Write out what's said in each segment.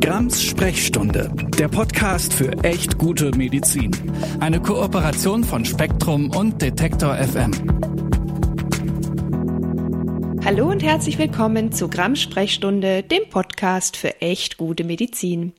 Grams Sprechstunde, der Podcast für echt gute Medizin. Eine Kooperation von Spektrum und Detektor FM. Hallo und herzlich willkommen zu Grams Sprechstunde, dem Podcast für echt gute Medizin.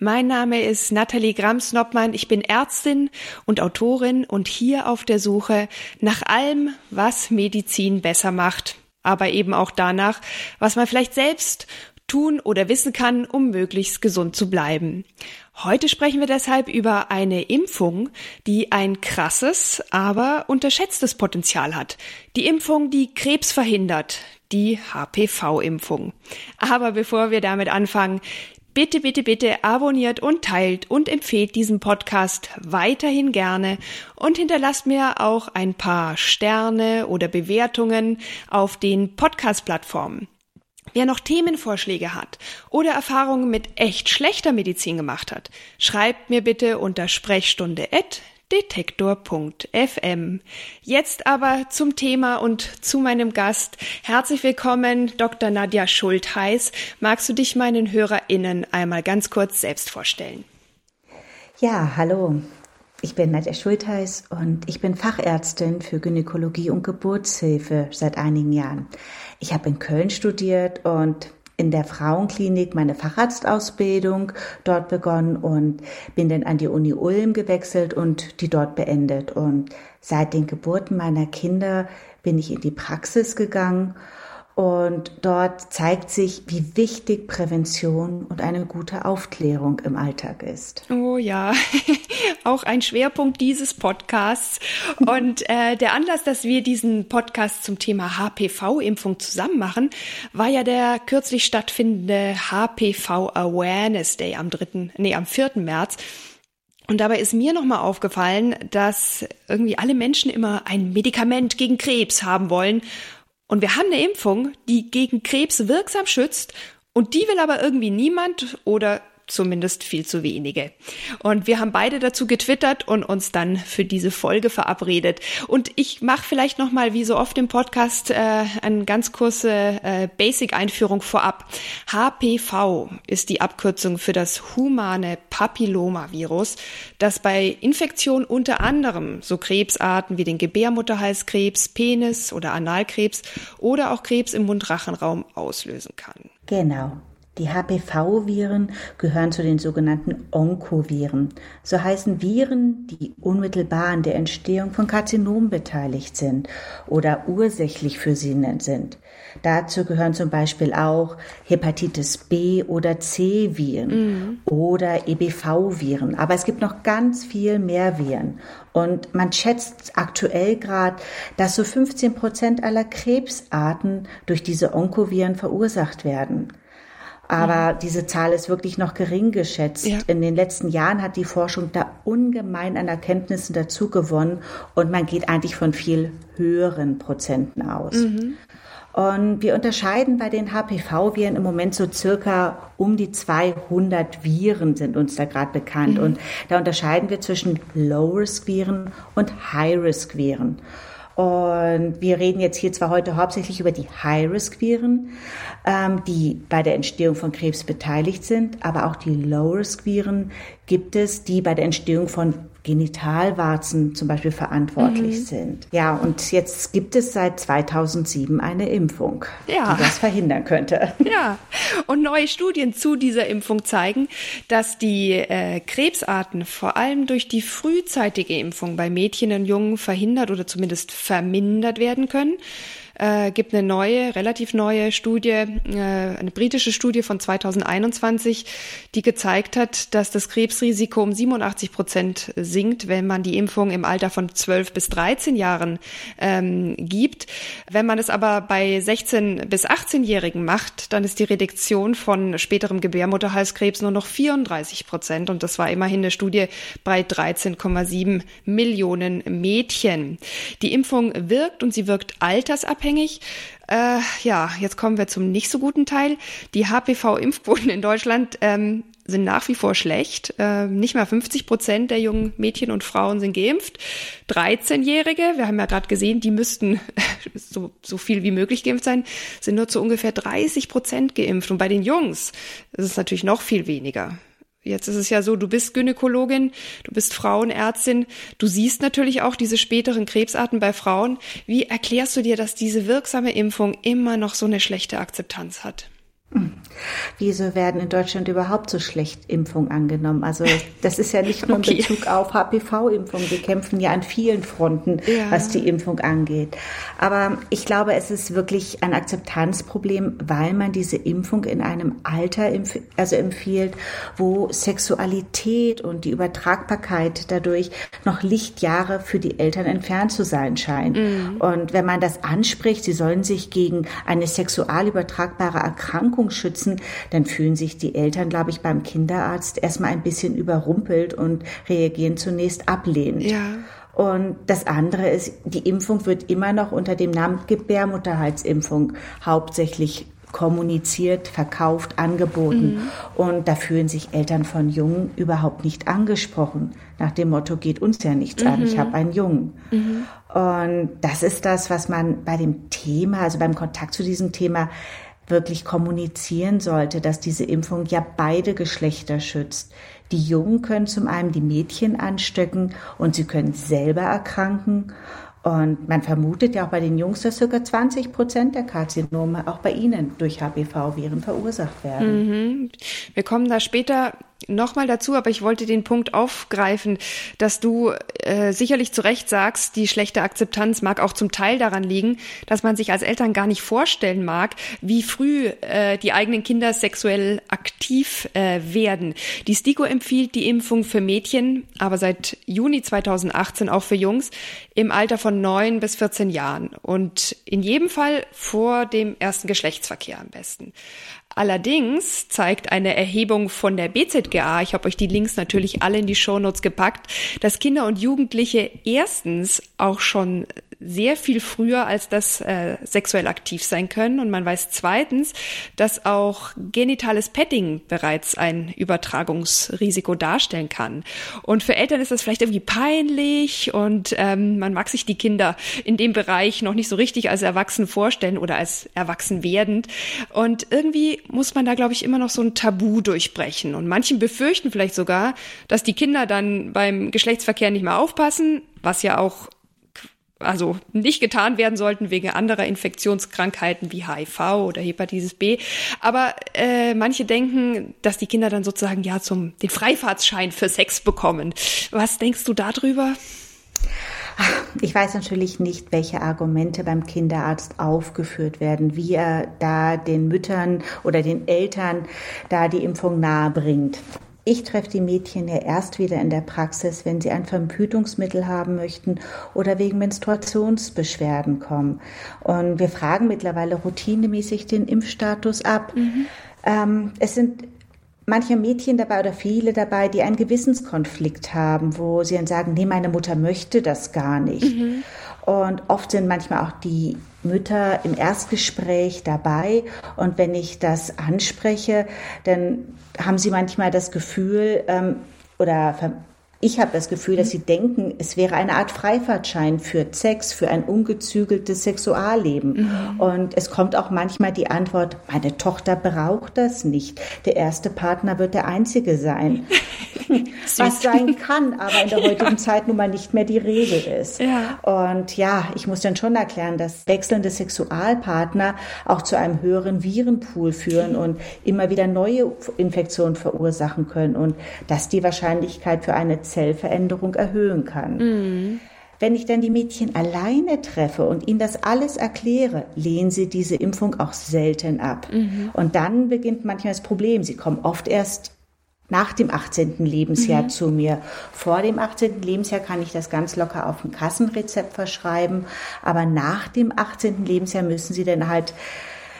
Mein Name ist Nathalie Grams-Noppmann. Ich bin Ärztin und Autorin und hier auf der Suche nach allem, was Medizin besser macht aber eben auch danach, was man vielleicht selbst tun oder wissen kann, um möglichst gesund zu bleiben. Heute sprechen wir deshalb über eine Impfung, die ein krasses, aber unterschätztes Potenzial hat. Die Impfung, die Krebs verhindert, die HPV-Impfung. Aber bevor wir damit anfangen, Bitte, bitte, bitte abonniert und teilt und empfehlt diesen Podcast weiterhin gerne und hinterlasst mir auch ein paar Sterne oder Bewertungen auf den Podcast-Plattformen. Wer noch Themenvorschläge hat oder Erfahrungen mit echt schlechter Medizin gemacht hat, schreibt mir bitte unter Sprechstunde detektor.fm. Jetzt aber zum Thema und zu meinem Gast. Herzlich willkommen, Dr. Nadja Schultheiß. Magst du dich meinen HörerInnen einmal ganz kurz selbst vorstellen? Ja, hallo. Ich bin Nadja Schultheiß und ich bin Fachärztin für Gynäkologie und Geburtshilfe seit einigen Jahren. Ich habe in Köln studiert und in der Frauenklinik meine Facharztausbildung dort begonnen und bin dann an die Uni Ulm gewechselt und die dort beendet. Und seit den Geburten meiner Kinder bin ich in die Praxis gegangen und dort zeigt sich, wie wichtig Prävention und eine gute Aufklärung im Alltag ist. Oh ja, auch ein Schwerpunkt dieses Podcasts. Und äh, der Anlass, dass wir diesen Podcast zum Thema HPV-Impfung zusammen machen, war ja der kürzlich stattfindende HPV Awareness Day am dritten, nee, am vierten März. Und dabei ist mir nochmal aufgefallen, dass irgendwie alle Menschen immer ein Medikament gegen Krebs haben wollen und wir haben eine Impfung, die gegen Krebs wirksam schützt. Und die will aber irgendwie niemand oder zumindest viel zu wenige. Und wir haben beide dazu getwittert und uns dann für diese Folge verabredet. Und ich mache vielleicht noch mal, wie so oft im Podcast, äh, eine ganz kurze äh, Basic-Einführung vorab. HPV ist die Abkürzung für das humane Papillomavirus, das bei Infektion unter anderem so Krebsarten wie den Gebärmutterhalskrebs, Penis oder Analkrebs oder auch Krebs im Mundrachenraum auslösen kann. Genau. Die HPV-Viren gehören zu den sogenannten Onkoviren. So heißen Viren, die unmittelbar an der Entstehung von Karzinomen beteiligt sind oder ursächlich für sie sind. Dazu gehören zum Beispiel auch Hepatitis B oder C-Viren mhm. oder EBV-Viren. Aber es gibt noch ganz viel mehr Viren. Und man schätzt aktuell gerade, dass so 15 Prozent aller Krebsarten durch diese Onkoviren verursacht werden. Aber mhm. diese Zahl ist wirklich noch gering geschätzt. Ja. In den letzten Jahren hat die Forschung da ungemein an Erkenntnissen dazu gewonnen und man geht eigentlich von viel höheren Prozenten aus. Mhm. Und wir unterscheiden bei den HPV-Viren im Moment so circa um die 200 Viren sind uns da gerade bekannt. Mhm. Und da unterscheiden wir zwischen Low-Risk-Viren und High-Risk-Viren. Und wir reden jetzt hier zwar heute hauptsächlich über die High-Risk-Viren, ähm, die bei der Entstehung von Krebs beteiligt sind, aber auch die Low-Risk-Viren gibt es, die bei der Entstehung von Genitalwarzen zum Beispiel verantwortlich mhm. sind. Ja, und jetzt gibt es seit 2007 eine Impfung, ja. die das verhindern könnte. Ja, und neue Studien zu dieser Impfung zeigen, dass die äh, Krebsarten vor allem durch die frühzeitige Impfung bei Mädchen und Jungen verhindert oder zumindest vermindert werden können äh, gibt eine neue, relativ neue Studie, äh, eine britische Studie von 2021, die gezeigt hat, dass das Krebsrisiko um 87 Prozent sinkt, wenn man die Impfung im Alter von 12 bis 13 Jahren ähm, gibt. Wenn man es aber bei 16 bis 18-Jährigen macht, dann ist die Reduktion von späterem Gebärmutterhalskrebs nur noch 34 Prozent und das war immerhin eine Studie bei 13,7 Millionen Mädchen. Die Impfung wirkt und sie wirkt altersabhängig unabhängig. Äh, ja, jetzt kommen wir zum nicht so guten Teil. Die HPV-Impfquoten in Deutschland ähm, sind nach wie vor schlecht. Äh, nicht mal 50 Prozent der jungen Mädchen und Frauen sind geimpft. 13-Jährige, wir haben ja gerade gesehen, die müssten so, so viel wie möglich geimpft sein, sind nur zu ungefähr 30 Prozent geimpft. Und bei den Jungs ist es natürlich noch viel weniger. Jetzt ist es ja so, du bist Gynäkologin, du bist Frauenärztin, du siehst natürlich auch diese späteren Krebsarten bei Frauen. Wie erklärst du dir, dass diese wirksame Impfung immer noch so eine schlechte Akzeptanz hat? Wieso werden in Deutschland überhaupt so schlecht Impfungen angenommen? Also das ist ja nicht nur in Bezug auf HPV-Impfung. Wir kämpfen ja an vielen Fronten, ja. was die Impfung angeht. Aber ich glaube, es ist wirklich ein Akzeptanzproblem, weil man diese Impfung in einem Alter empf also empfiehlt, wo Sexualität und die Übertragbarkeit dadurch noch Lichtjahre für die Eltern entfernt zu sein scheint. Mhm. Und wenn man das anspricht, sie sollen sich gegen eine sexual übertragbare Erkrankung Erkrankung schützen, dann fühlen sich die Eltern, glaube ich, beim Kinderarzt erstmal ein bisschen überrumpelt und reagieren zunächst ablehnend. Ja. Und das andere ist, die Impfung wird immer noch unter dem Namen Gebärmutterhalsimpfung hauptsächlich kommuniziert, verkauft, angeboten. Mhm. Und da fühlen sich Eltern von Jungen überhaupt nicht angesprochen. Nach dem Motto, geht uns ja nichts mhm. an, ich mhm. habe einen Jungen. Mhm. Und das ist das, was man bei dem Thema, also beim Kontakt zu diesem Thema wirklich kommunizieren sollte, dass diese Impfung ja beide Geschlechter schützt. Die Jungen können zum einen die Mädchen anstecken und sie können selber erkranken. Und man vermutet ja auch bei den Jungs, dass circa 20 Prozent der Karzinome auch bei ihnen durch HPV-Viren verursacht werden. Mhm. Wir kommen da später nochmal dazu, aber ich wollte den Punkt aufgreifen, dass du äh, sicherlich zu Recht sagst, die schlechte Akzeptanz mag auch zum Teil daran liegen, dass man sich als Eltern gar nicht vorstellen mag, wie früh äh, die eigenen Kinder sexuell aktiv äh, werden. Die STIKO empfiehlt die Impfung für Mädchen, aber seit Juni 2018 auch für Jungs im Alter von neun bis 14 Jahren und in jedem Fall vor dem ersten Geschlechtsverkehr am besten. Allerdings zeigt eine Erhebung von der BZGA, ich habe euch die Links natürlich alle in die Shownotes gepackt, dass Kinder und Jugendliche erstens auch schon sehr viel früher als das äh, sexuell aktiv sein können. Und man weiß zweitens, dass auch genitales Petting bereits ein Übertragungsrisiko darstellen kann. Und für Eltern ist das vielleicht irgendwie peinlich und ähm, man mag sich die Kinder in dem Bereich noch nicht so richtig als erwachsen vorstellen oder als erwachsen werdend. Und irgendwie muss man da, glaube ich, immer noch so ein Tabu durchbrechen. Und manchen befürchten vielleicht sogar, dass die Kinder dann beim Geschlechtsverkehr nicht mehr aufpassen, was ja auch also nicht getan werden sollten wegen anderer Infektionskrankheiten wie HIV oder Hepatitis B. Aber äh, manche denken, dass die Kinder dann sozusagen ja zum den Freifahrtsschein für Sex bekommen. Was denkst du darüber? Ich weiß natürlich nicht, welche Argumente beim Kinderarzt aufgeführt werden, wie er da den Müttern oder den Eltern da die Impfung nahe bringt. Ich treffe die Mädchen ja erst wieder in der Praxis, wenn sie ein Verhütungsmittel haben möchten oder wegen Menstruationsbeschwerden kommen. Und wir fragen mittlerweile routinemäßig den Impfstatus ab. Mhm. Ähm, es sind manche Mädchen dabei oder viele dabei, die einen Gewissenskonflikt haben, wo sie dann sagen, nee, meine Mutter möchte das gar nicht. Mhm. Und oft sind manchmal auch die Mütter im Erstgespräch dabei. Und wenn ich das anspreche, dann haben sie manchmal das Gefühl ähm, oder ich habe das Gefühl, dass sie denken, es wäre eine Art Freifahrtschein für Sex, für ein ungezügeltes Sexualleben. Mhm. Und es kommt auch manchmal die Antwort, meine Tochter braucht das nicht. Der erste Partner wird der einzige sein. Was sein kann, aber in der heutigen ja. Zeit nun mal nicht mehr die Regel ist. Ja. Und ja, ich muss dann schon erklären, dass wechselnde Sexualpartner auch zu einem höheren Virenpool führen mhm. und immer wieder neue Infektionen verursachen können und dass die Wahrscheinlichkeit für eine Zellveränderung erhöhen kann. Mhm. Wenn ich dann die Mädchen alleine treffe und ihnen das alles erkläre, lehnen sie diese Impfung auch selten ab. Mhm. Und dann beginnt manchmal das Problem. Sie kommen oft erst nach dem 18. Lebensjahr mhm. zu mir. Vor dem 18. Lebensjahr kann ich das ganz locker auf ein Kassenrezept verschreiben, aber nach dem 18. Lebensjahr müssen sie dann halt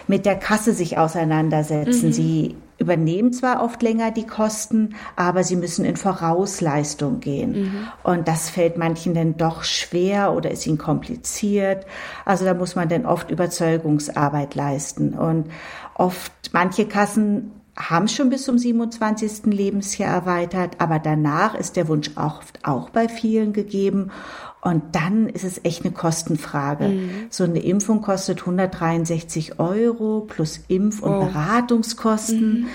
mit der Kasse sich auseinandersetzen. Mhm. Sie übernehmen zwar oft länger die Kosten, aber sie müssen in Vorausleistung gehen. Mhm. Und das fällt manchen dann doch schwer oder ist ihnen kompliziert. Also da muss man dann oft Überzeugungsarbeit leisten. Und oft, manche Kassen haben schon bis zum 27. Lebensjahr erweitert, aber danach ist der Wunsch auch, auch bei vielen gegeben. Und dann ist es echt eine Kostenfrage. Mhm. So eine Impfung kostet 163 Euro plus Impf- und oh. Beratungskosten. Mhm.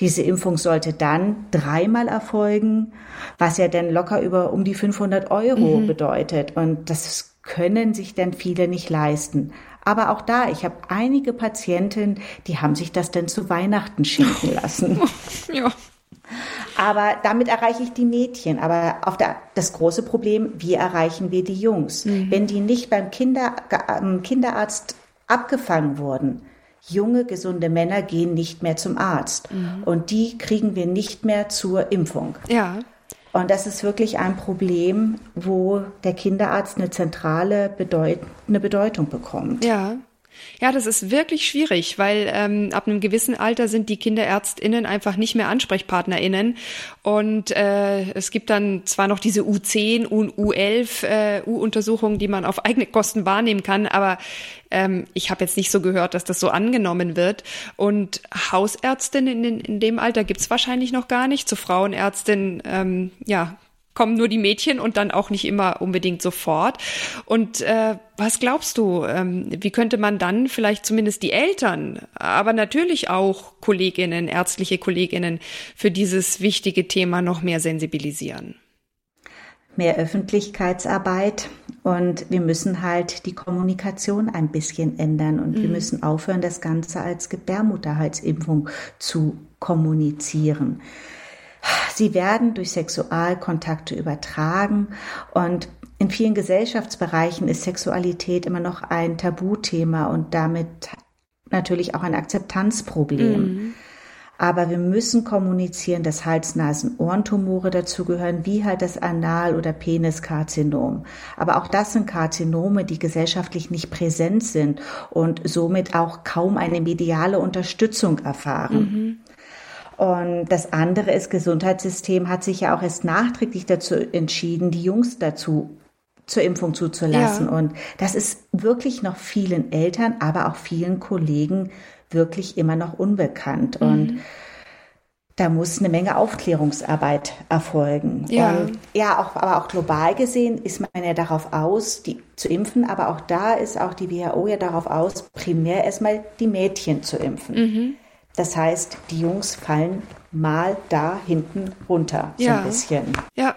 Diese Impfung sollte dann dreimal erfolgen, was ja dann locker über um die 500 Euro mhm. bedeutet. Und das können sich dann viele nicht leisten. Aber auch da, ich habe einige Patientinnen, die haben sich das denn zu Weihnachten schenken lassen. ja. Aber damit erreiche ich die Mädchen. Aber auf der, das große Problem, wie erreichen wir die Jungs? Mhm. Wenn die nicht beim Kinder, äh, Kinderarzt abgefangen wurden, junge, gesunde Männer gehen nicht mehr zum Arzt. Mhm. Und die kriegen wir nicht mehr zur Impfung. Ja. Und das ist wirklich ein Problem, wo der Kinderarzt eine zentrale Bedeut eine Bedeutung bekommt. Ja. Ja, das ist wirklich schwierig, weil ähm, ab einem gewissen Alter sind die KinderärztInnen einfach nicht mehr AnsprechpartnerInnen. Und äh, es gibt dann zwar noch diese U10 und U11 äh, U-Untersuchungen, die man auf eigene Kosten wahrnehmen kann, aber ähm, ich habe jetzt nicht so gehört, dass das so angenommen wird. Und Hausärztin in, in dem Alter gibt's wahrscheinlich noch gar nicht. Zur Frauenärztin, ähm, ja, kommen nur die Mädchen und dann auch nicht immer unbedingt sofort. Und äh, was glaubst du, ähm, wie könnte man dann vielleicht zumindest die Eltern, aber natürlich auch Kolleginnen, ärztliche Kolleginnen für dieses wichtige Thema noch mehr sensibilisieren? Mehr Öffentlichkeitsarbeit und wir müssen halt die Kommunikation ein bisschen ändern und mhm. wir müssen aufhören, das Ganze als Gebärmutterhalsimpfung zu kommunizieren. Sie werden durch Sexualkontakte übertragen und in vielen Gesellschaftsbereichen ist Sexualität immer noch ein Tabuthema und damit natürlich auch ein Akzeptanzproblem. Mhm. Aber wir müssen kommunizieren, dass Hals-Nasen-Ohrentumore dazugehören, wie halt das Anal- oder Peniskarzinom. Aber auch das sind Karzinome, die gesellschaftlich nicht präsent sind und somit auch kaum eine mediale Unterstützung erfahren. Mhm. Und das andere ist, Gesundheitssystem hat sich ja auch erst nachträglich dazu entschieden, die Jungs dazu zur Impfung zuzulassen. Ja. Und das ist wirklich noch vielen Eltern, aber auch vielen Kollegen wirklich immer noch unbekannt. Mhm. Und da muss eine Menge Aufklärungsarbeit erfolgen. Ja. Und ja, auch, aber auch global gesehen ist man ja darauf aus, die zu impfen. Aber auch da ist auch die WHO ja darauf aus, primär erstmal die Mädchen zu impfen. Mhm. Das heißt, die Jungs fallen mal da hinten runter, so ja. ein bisschen. Ja.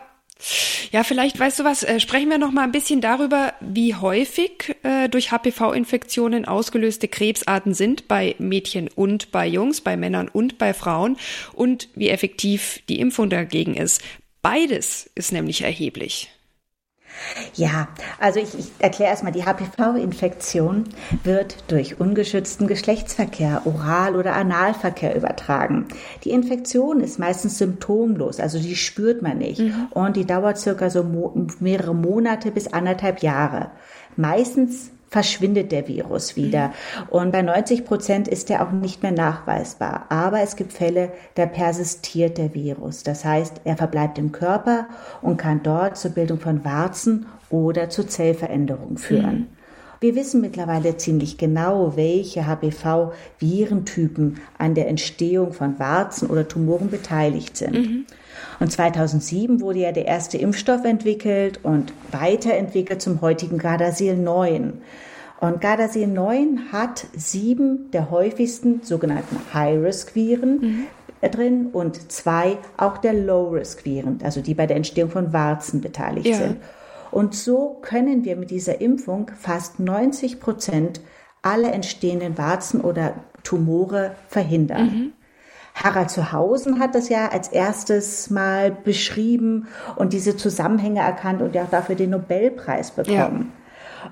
Ja, vielleicht weißt du was, äh, sprechen wir noch mal ein bisschen darüber, wie häufig äh, durch HPV-Infektionen ausgelöste Krebsarten sind bei Mädchen und bei Jungs, bei Männern und bei Frauen und wie effektiv die Impfung dagegen ist. Beides ist nämlich erheblich. Ja, also ich, ich erkläre erstmal, die HPV-Infektion wird durch ungeschützten Geschlechtsverkehr, Oral- oder Analverkehr übertragen. Die Infektion ist meistens symptomlos, also die spürt man nicht. Mhm. Und die dauert circa so mo mehrere Monate bis anderthalb Jahre. Meistens verschwindet der Virus wieder. Und bei 90 Prozent ist er auch nicht mehr nachweisbar. Aber es gibt Fälle, da persistiert der Virus. Das heißt, er verbleibt im Körper und kann dort zur Bildung von Warzen oder zu Zellveränderungen führen. Mhm. Wir wissen mittlerweile ziemlich genau, welche HPV-Virentypen an der Entstehung von Warzen oder Tumoren beteiligt sind. Mhm. Und 2007 wurde ja der erste Impfstoff entwickelt und weiterentwickelt zum heutigen Gardasil 9. Und Gardasil 9 hat sieben der häufigsten sogenannten High-Risk-Viren mhm. drin und zwei auch der Low-Risk-Viren, also die bei der Entstehung von Warzen beteiligt ja. sind. Und so können wir mit dieser Impfung fast 90 Prozent aller entstehenden Warzen oder Tumore verhindern. Mhm. Harald Zuhausen hat das ja als erstes mal beschrieben und diese Zusammenhänge erkannt und ja auch dafür den Nobelpreis bekommen. Ja.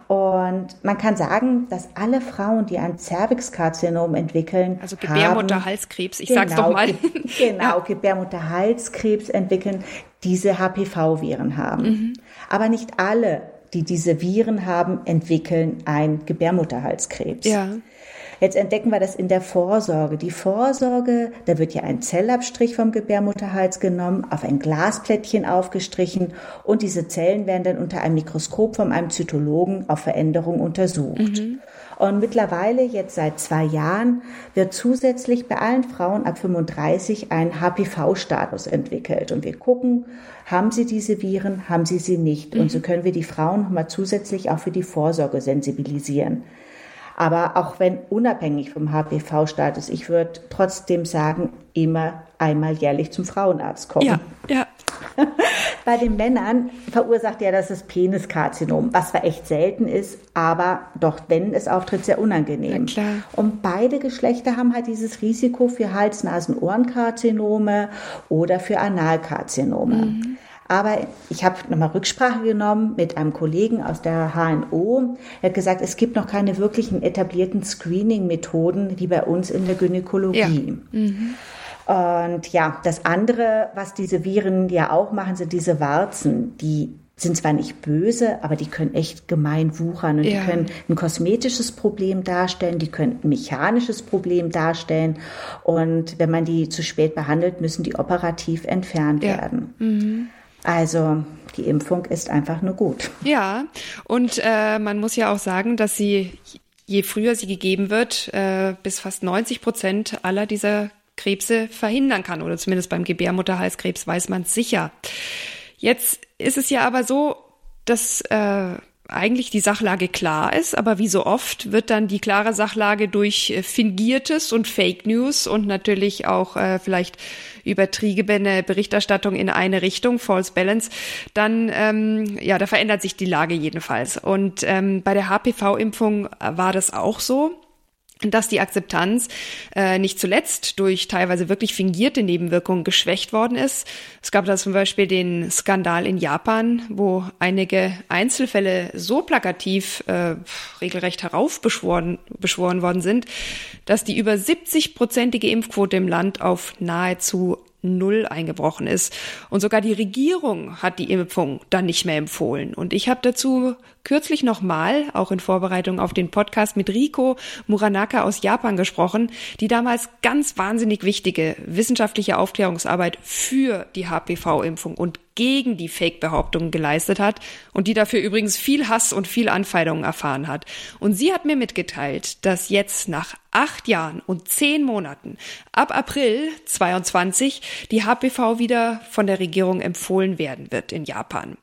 Und man kann sagen, dass alle Frauen, die ein Cervixkarzinom entwickeln, also Gebärmutterhalskrebs, ich genau, sag's doch mal. genau. Gebärmutterhalskrebs entwickeln, diese HPV-Viren haben. Mhm. Aber nicht alle, die diese Viren haben, entwickeln ein Gebärmutterhalskrebs. Ja. Jetzt entdecken wir das in der Vorsorge. Die Vorsorge, da wird ja ein Zellabstrich vom Gebärmutterhals genommen, auf ein Glasplättchen aufgestrichen und diese Zellen werden dann unter einem Mikroskop von einem Zytologen auf Veränderung untersucht. Mhm. Und mittlerweile, jetzt seit zwei Jahren, wird zusätzlich bei allen Frauen ab 35 ein HPV-Status entwickelt. Und wir gucken, haben sie diese Viren, haben sie sie nicht. Und so können wir die Frauen nochmal zusätzlich auch für die Vorsorge sensibilisieren. Aber auch wenn unabhängig vom HPV-Status, ich würde trotzdem sagen, immer einmal jährlich zum Frauenarzt kommen. Ja, ja. Bei den Männern verursacht ja das das Peniskarzinom, was zwar echt selten ist, aber doch, wenn es auftritt, sehr unangenehm. Na klar. Und beide Geschlechter haben halt dieses Risiko für Hals-, Nasen-, Ohrenkarzinome oder für Analkarzinome. Mhm. Aber ich habe nochmal Rücksprache genommen mit einem Kollegen aus der HNO. Er hat gesagt, es gibt noch keine wirklichen etablierten Screening-Methoden wie bei uns in der Gynäkologie. Ja. Mhm. Und ja, das andere, was diese Viren ja auch machen, sind diese Warzen, die sind zwar nicht böse, aber die können echt gemein wuchern und ja. die können ein kosmetisches Problem darstellen, die können ein mechanisches Problem darstellen und wenn man die zu spät behandelt, müssen die operativ entfernt ja. werden. Mhm. Also die Impfung ist einfach nur gut. Ja, und äh, man muss ja auch sagen, dass sie, je früher sie gegeben wird, äh, bis fast 90 Prozent aller dieser Krebse verhindern kann. Oder zumindest beim Gebärmutterhalskrebs weiß man sicher. Jetzt ist es ja aber so, dass äh, eigentlich die Sachlage klar ist, aber wie so oft wird dann die klare Sachlage durch äh, fingiertes und Fake News und natürlich auch äh, vielleicht übertriebene Berichterstattung in eine Richtung, False Balance, dann ähm, ja, da verändert sich die Lage jedenfalls. Und ähm, bei der HPV-Impfung war das auch so dass die Akzeptanz äh, nicht zuletzt durch teilweise wirklich fingierte Nebenwirkungen geschwächt worden ist. Es gab da zum Beispiel den Skandal in Japan, wo einige Einzelfälle so plakativ äh, regelrecht heraufbeschworen beschworen worden sind, dass die über 70-prozentige Impfquote im Land auf nahezu null eingebrochen ist. Und sogar die Regierung hat die Impfung dann nicht mehr empfohlen. Und ich habe dazu kürzlich nochmal, auch in Vorbereitung auf den Podcast mit Riko Muranaka aus Japan gesprochen, die damals ganz wahnsinnig wichtige wissenschaftliche Aufklärungsarbeit für die HPV-Impfung und gegen die Fake-Behauptungen geleistet hat und die dafür übrigens viel Hass und viel Anfeindungen erfahren hat. Und sie hat mir mitgeteilt, dass jetzt nach acht Jahren und zehn Monaten ab April 22 die HPV wieder von der Regierung empfohlen werden wird in Japan.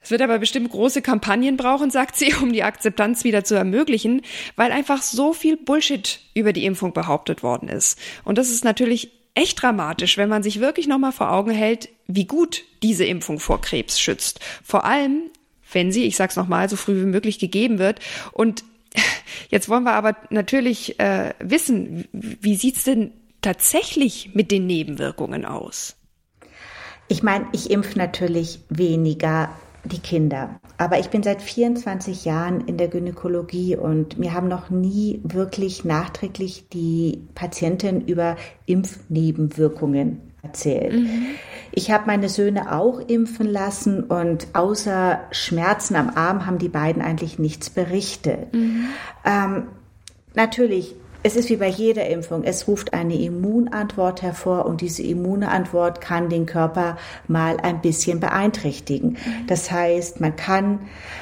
Es wird aber bestimmt große Kampagnen brauchen, sagt sie, um die Akzeptanz wieder zu ermöglichen, weil einfach so viel Bullshit über die Impfung behauptet worden ist. Und das ist natürlich echt dramatisch, wenn man sich wirklich nochmal vor Augen hält, wie gut diese Impfung vor Krebs schützt. Vor allem, wenn sie, ich sag's nochmal, so früh wie möglich gegeben wird. Und jetzt wollen wir aber natürlich äh, wissen, wie sieht's denn tatsächlich mit den Nebenwirkungen aus? Ich meine, ich impfe natürlich weniger die Kinder. Aber ich bin seit 24 Jahren in der Gynäkologie und mir haben noch nie wirklich nachträglich die Patienten über Impfnebenwirkungen erzählt. Mhm. Ich habe meine Söhne auch impfen lassen und außer Schmerzen am Arm haben die beiden eigentlich nichts berichtet. Mhm. Ähm, natürlich es ist wie bei jeder Impfung. Es ruft eine Immunantwort hervor und diese Immunantwort kann den Körper mal ein bisschen beeinträchtigen. Das heißt, man kann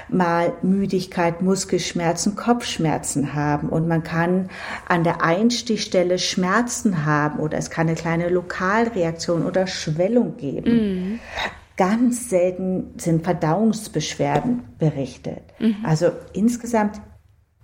mal Müdigkeit, Muskelschmerzen, Kopfschmerzen haben und man kann an der Einstichstelle Schmerzen haben oder es kann eine kleine Lokalreaktion oder Schwellung geben. Mhm. Ganz selten sind Verdauungsbeschwerden berichtet. Mhm. Also insgesamt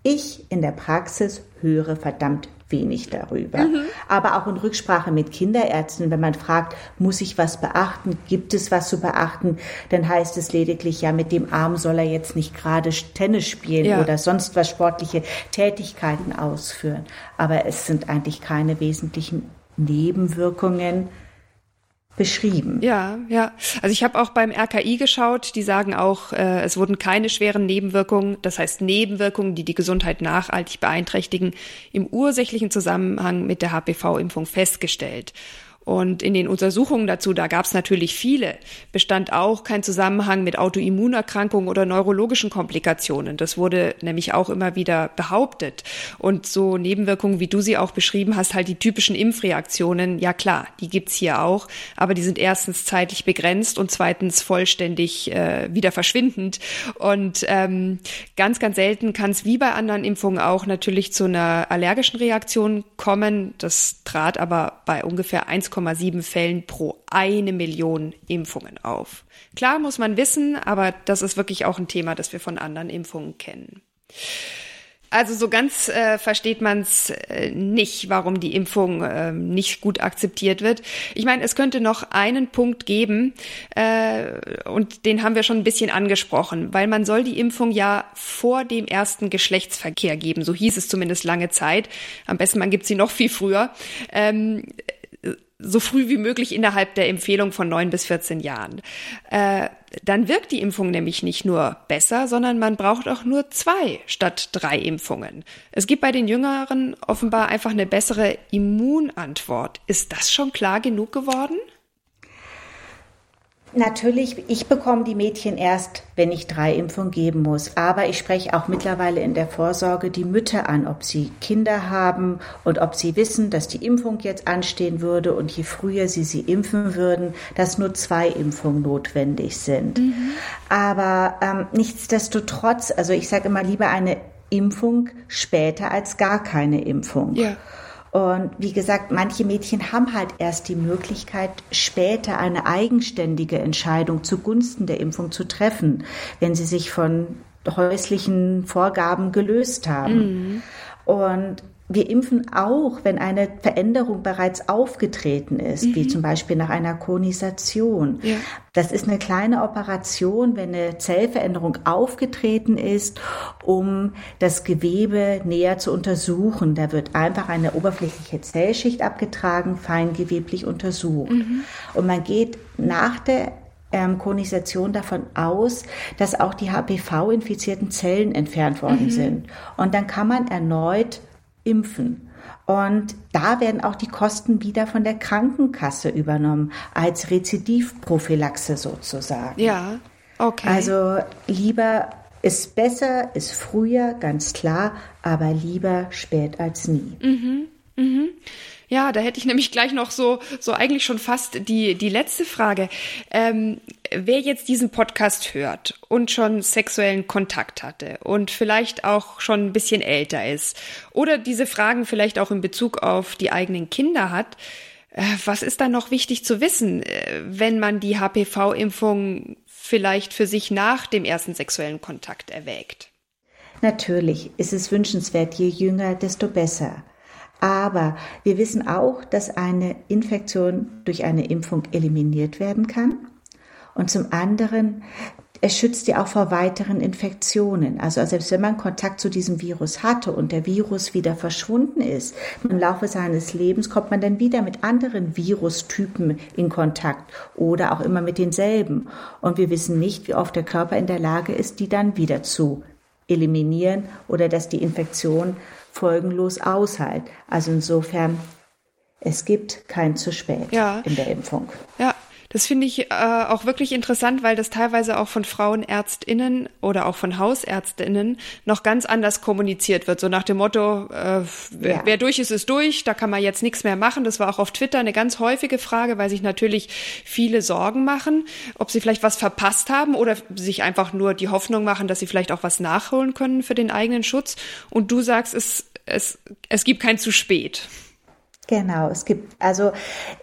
ich in der Praxis höre verdammt wenig darüber. Mhm. Aber auch in Rücksprache mit Kinderärzten, wenn man fragt, muss ich was beachten, gibt es was zu beachten, dann heißt es lediglich, ja, mit dem Arm soll er jetzt nicht gerade Tennis spielen ja. oder sonst was sportliche Tätigkeiten ausführen. Aber es sind eigentlich keine wesentlichen Nebenwirkungen beschrieben. Ja, ja. Also ich habe auch beim RKI geschaut, die sagen auch, äh, es wurden keine schweren Nebenwirkungen, das heißt Nebenwirkungen, die die Gesundheit nachhaltig beeinträchtigen, im ursächlichen Zusammenhang mit der HPV-Impfung festgestellt. Und in den Untersuchungen dazu, da gab es natürlich viele, bestand auch kein Zusammenhang mit Autoimmunerkrankungen oder neurologischen Komplikationen. Das wurde nämlich auch immer wieder behauptet. Und so Nebenwirkungen, wie du sie auch beschrieben hast, halt die typischen Impfreaktionen, ja klar, die gibt's hier auch, aber die sind erstens zeitlich begrenzt und zweitens vollständig äh, wieder verschwindend. Und ähm, ganz, ganz selten kann es wie bei anderen Impfungen auch natürlich zu einer allergischen Reaktion kommen. Das trat aber bei ungefähr 1, 1,7 Fällen pro eine Million Impfungen auf. Klar muss man wissen, aber das ist wirklich auch ein Thema, das wir von anderen Impfungen kennen. Also so ganz äh, versteht man es äh, nicht, warum die Impfung äh, nicht gut akzeptiert wird. Ich meine, es könnte noch einen Punkt geben, äh, und den haben wir schon ein bisschen angesprochen, weil man soll die Impfung ja vor dem ersten Geschlechtsverkehr geben. So hieß es zumindest lange Zeit. Am besten man gibt sie noch viel früher. Ähm, so früh wie möglich innerhalb der Empfehlung von neun bis 14 Jahren. Äh, dann wirkt die Impfung nämlich nicht nur besser, sondern man braucht auch nur zwei statt drei Impfungen. Es gibt bei den Jüngeren offenbar einfach eine bessere Immunantwort. Ist das schon klar genug geworden? Natürlich, ich bekomme die Mädchen erst, wenn ich drei Impfungen geben muss. Aber ich spreche auch mittlerweile in der Vorsorge die Mütter an, ob sie Kinder haben und ob sie wissen, dass die Impfung jetzt anstehen würde und je früher sie sie impfen würden, dass nur zwei Impfungen notwendig sind. Mhm. Aber ähm, nichtsdestotrotz, also ich sage immer lieber eine Impfung später als gar keine Impfung. Ja. Und wie gesagt, manche Mädchen haben halt erst die Möglichkeit, später eine eigenständige Entscheidung zugunsten der Impfung zu treffen, wenn sie sich von häuslichen Vorgaben gelöst haben. Mhm. Und wir impfen auch, wenn eine Veränderung bereits aufgetreten ist, mhm. wie zum Beispiel nach einer Konisation. Ja. Das ist eine kleine Operation, wenn eine Zellveränderung aufgetreten ist, um das Gewebe näher zu untersuchen. Da wird einfach eine oberflächliche Zellschicht abgetragen, feingeweblich untersucht. Mhm. Und man geht nach der ähm, Konisation davon aus, dass auch die HPV-infizierten Zellen entfernt worden mhm. sind. Und dann kann man erneut impfen. Und da werden auch die Kosten wieder von der Krankenkasse übernommen, als Rezidivprophylaxe sozusagen. Ja, okay. Also lieber ist besser, ist früher, ganz klar, aber lieber spät als nie. Mhm, mhm. Ja, da hätte ich nämlich gleich noch so, so eigentlich schon fast die, die letzte Frage. Ähm, wer jetzt diesen Podcast hört und schon sexuellen Kontakt hatte und vielleicht auch schon ein bisschen älter ist oder diese Fragen vielleicht auch in Bezug auf die eigenen Kinder hat, äh, was ist da noch wichtig zu wissen, äh, wenn man die HPV-Impfung vielleicht für sich nach dem ersten sexuellen Kontakt erwägt? Natürlich ist es wünschenswert, je jünger, desto besser. Aber wir wissen auch, dass eine Infektion durch eine Impfung eliminiert werden kann. Und zum anderen, es schützt ja auch vor weiteren Infektionen. Also selbst wenn man Kontakt zu diesem Virus hatte und der Virus wieder verschwunden ist, im Laufe seines Lebens kommt man dann wieder mit anderen Virustypen in Kontakt oder auch immer mit denselben. Und wir wissen nicht, wie oft der Körper in der Lage ist, die dann wieder zu eliminieren oder dass die Infektion folgenlos aushält. Also insofern, es gibt kein zu spät ja. in der Impfung. Ja. Das finde ich äh, auch wirklich interessant, weil das teilweise auch von Frauenärztinnen oder auch von Hausärztinnen noch ganz anders kommuniziert wird. So nach dem Motto, äh, wer, ja. wer durch ist, ist durch, da kann man jetzt nichts mehr machen. Das war auch auf Twitter eine ganz häufige Frage, weil sich natürlich viele Sorgen machen, ob sie vielleicht was verpasst haben oder sich einfach nur die Hoffnung machen, dass sie vielleicht auch was nachholen können für den eigenen Schutz. Und du sagst, es, es, es gibt kein zu spät. Genau, es gibt also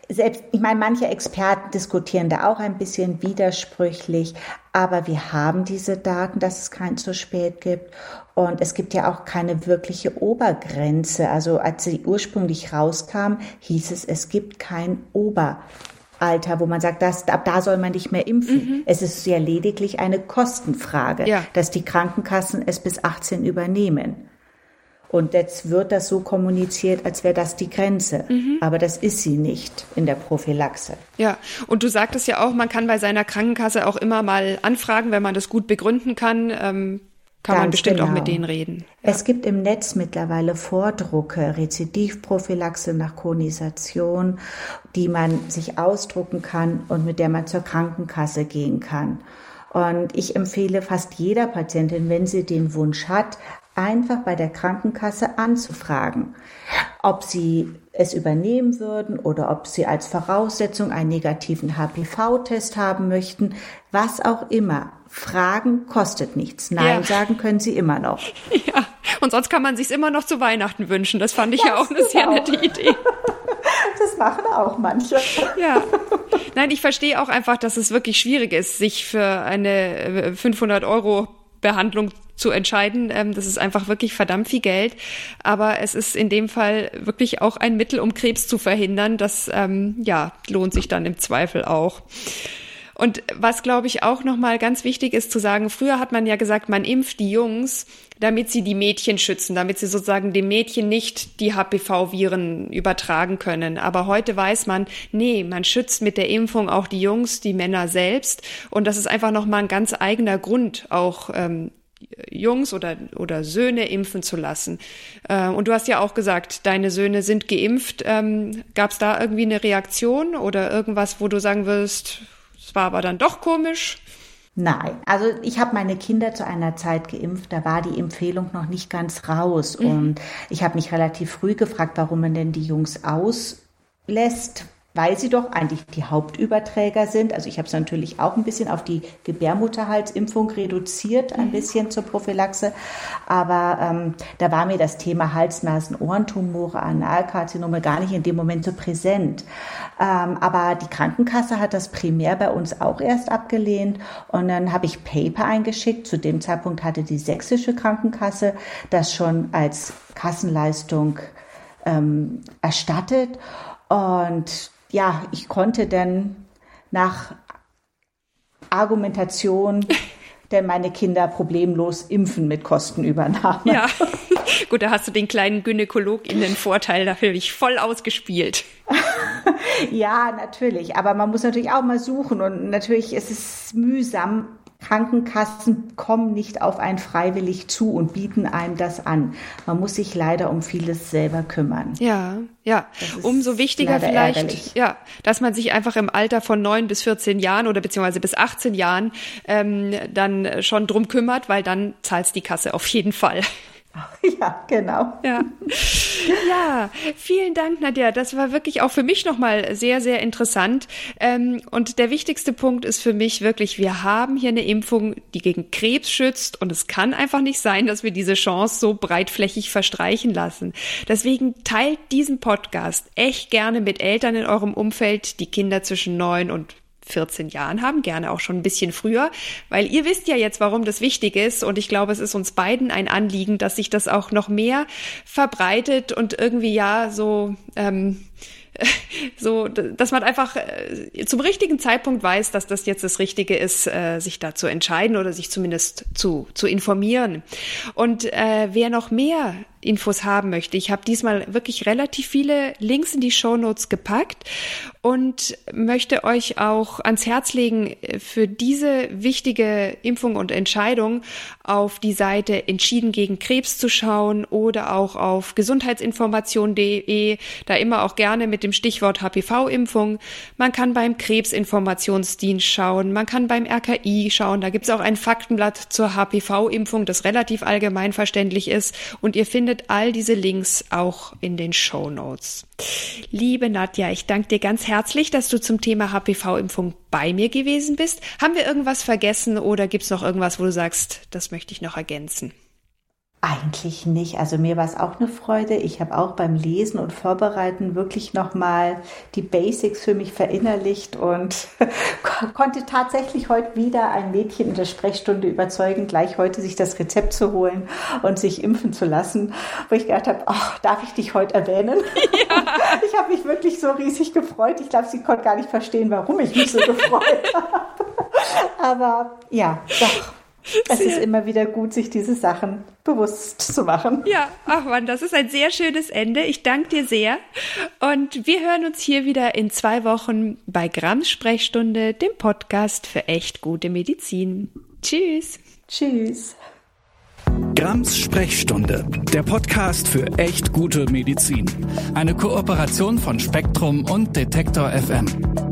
selbst, ich meine, manche Experten diskutieren da auch ein bisschen widersprüchlich, aber wir haben diese Daten, dass es kein zu spät gibt und es gibt ja auch keine wirkliche Obergrenze. Also als sie ursprünglich rauskam, hieß es, es gibt kein Oberalter, wo man sagt, das, ab da soll man nicht mehr impfen. Mhm. Es ist ja lediglich eine Kostenfrage, ja. dass die Krankenkassen es bis 18 übernehmen. Und jetzt wird das so kommuniziert, als wäre das die Grenze. Mhm. Aber das ist sie nicht in der Prophylaxe. Ja, und du sagtest ja auch, man kann bei seiner Krankenkasse auch immer mal anfragen, wenn man das gut begründen kann. Ähm kann Ganz man bestimmt genau. auch mit genau. denen reden. Ja. Es gibt im Netz mittlerweile Vordrucke, Rezidivprophylaxe nach Konisation, die man sich ausdrucken kann und mit der man zur Krankenkasse gehen kann. Und ich empfehle fast jeder Patientin, wenn sie den Wunsch hat, einfach bei der Krankenkasse anzufragen, ob sie es übernehmen würden oder ob sie als Voraussetzung einen negativen HPV-Test haben möchten, was auch immer. Fragen kostet nichts. Nein ja. sagen können sie immer noch. Ja, und sonst kann man sich immer noch zu Weihnachten wünschen. Das fand ich das ja auch eine sehr auch. nette Idee. Das machen auch manche. Ja. Nein, ich verstehe auch einfach, dass es wirklich schwierig ist, sich für eine 500 äh, Euro Behandlung zu entscheiden. Ähm, das ist einfach wirklich verdammt viel Geld. Aber es ist in dem Fall wirklich auch ein Mittel, um Krebs zu verhindern. Das ähm, ja lohnt sich dann im Zweifel auch. Und was glaube ich auch nochmal ganz wichtig ist zu sagen, früher hat man ja gesagt, man impft die Jungs, damit sie die Mädchen schützen, damit sie sozusagen dem Mädchen nicht die HPV-Viren übertragen können. Aber heute weiß man, nee, man schützt mit der Impfung auch die Jungs, die Männer selbst. Und das ist einfach nochmal ein ganz eigener Grund, auch ähm, Jungs oder, oder Söhne impfen zu lassen. Äh, und du hast ja auch gesagt, deine Söhne sind geimpft. Ähm, Gab es da irgendwie eine Reaktion oder irgendwas, wo du sagen wirst, es war aber dann doch komisch. Nein, also ich habe meine Kinder zu einer Zeit geimpft, da war die Empfehlung noch nicht ganz raus. Mhm. Und ich habe mich relativ früh gefragt, warum man denn die Jungs auslässt, weil sie doch eigentlich die Hauptüberträger sind. Also ich habe es natürlich auch ein bisschen auf die Gebärmutterhalsimpfung reduziert, ein mhm. bisschen zur Prophylaxe. Aber ähm, da war mir das Thema Hals-Nasen-Ohrentumore, Analkarzinome gar nicht in dem Moment so präsent. Ähm, aber die Krankenkasse hat das primär bei uns auch erst abgelehnt. Und dann habe ich Paper eingeschickt. Zu dem Zeitpunkt hatte die sächsische Krankenkasse das schon als Kassenleistung ähm, erstattet. Und ja, ich konnte dann nach Argumentation denn meine Kinder problemlos impfen mit Kostenübernahme. Ja, gut, da hast du den kleinen Gynäkolog in den Vorteil dafür ich voll ausgespielt. ja, natürlich, aber man muss natürlich auch mal suchen und natürlich ist es mühsam, Krankenkassen kommen nicht auf einen freiwillig zu und bieten einem das an. Man muss sich leider um vieles selber kümmern. Ja, ja. Umso wichtiger vielleicht, ärgerlich. ja, dass man sich einfach im Alter von neun bis 14 Jahren oder beziehungsweise bis 18 Jahren ähm, dann schon drum kümmert, weil dann zahlt die Kasse auf jeden Fall. Ja, genau. Ja. ja, vielen Dank, Nadja. Das war wirklich auch für mich nochmal sehr, sehr interessant. Ähm, und der wichtigste Punkt ist für mich wirklich, wir haben hier eine Impfung, die gegen Krebs schützt. Und es kann einfach nicht sein, dass wir diese Chance so breitflächig verstreichen lassen. Deswegen teilt diesen Podcast echt gerne mit Eltern in eurem Umfeld, die Kinder zwischen neun und 14 Jahren haben, gerne auch schon ein bisschen früher, weil ihr wisst ja jetzt, warum das wichtig ist. Und ich glaube, es ist uns beiden ein Anliegen, dass sich das auch noch mehr verbreitet und irgendwie ja so ähm, so, dass man einfach äh, zum richtigen Zeitpunkt weiß, dass das jetzt das Richtige ist, äh, sich da zu entscheiden oder sich zumindest zu, zu informieren. Und äh, wer noch mehr Infos haben möchte. Ich habe diesmal wirklich relativ viele Links in die Show Notes gepackt und möchte euch auch ans Herz legen, für diese wichtige Impfung und Entscheidung auf die Seite entschieden gegen Krebs zu schauen oder auch auf gesundheitsinformation.de, da immer auch gerne mit dem Stichwort HPV-Impfung. Man kann beim Krebsinformationsdienst schauen, man kann beim RKI schauen, da gibt es auch ein Faktenblatt zur HPV-Impfung, das relativ allgemein verständlich ist und ihr findet all diese Links auch in den Show Notes. Liebe Nadja, ich danke dir ganz herzlich, dass du zum Thema HPV-Impfung bei mir gewesen bist. Haben wir irgendwas vergessen oder gibt es noch irgendwas, wo du sagst, das möchte ich noch ergänzen? Eigentlich nicht. Also mir war es auch eine Freude. Ich habe auch beim Lesen und Vorbereiten wirklich nochmal die Basics für mich verinnerlicht und konnte tatsächlich heute wieder ein Mädchen in der Sprechstunde überzeugen, gleich heute sich das Rezept zu holen und sich impfen zu lassen, wo ich gedacht habe, ach, darf ich dich heute erwähnen? Ja. Ich habe mich wirklich so riesig gefreut. Ich glaube, sie konnte gar nicht verstehen, warum ich mich so gefreut habe. Aber ja, doch es ist immer wieder gut, sich diese Sachen bewusst zu machen. Ja, ach man, das ist ein sehr schönes Ende. Ich danke dir sehr. Und wir hören uns hier wieder in zwei Wochen bei Grams Sprechstunde, dem Podcast für echt gute Medizin. Tschüss. Tschüss. Grams Sprechstunde, der Podcast für echt gute Medizin. Eine Kooperation von Spektrum und Detektor FM.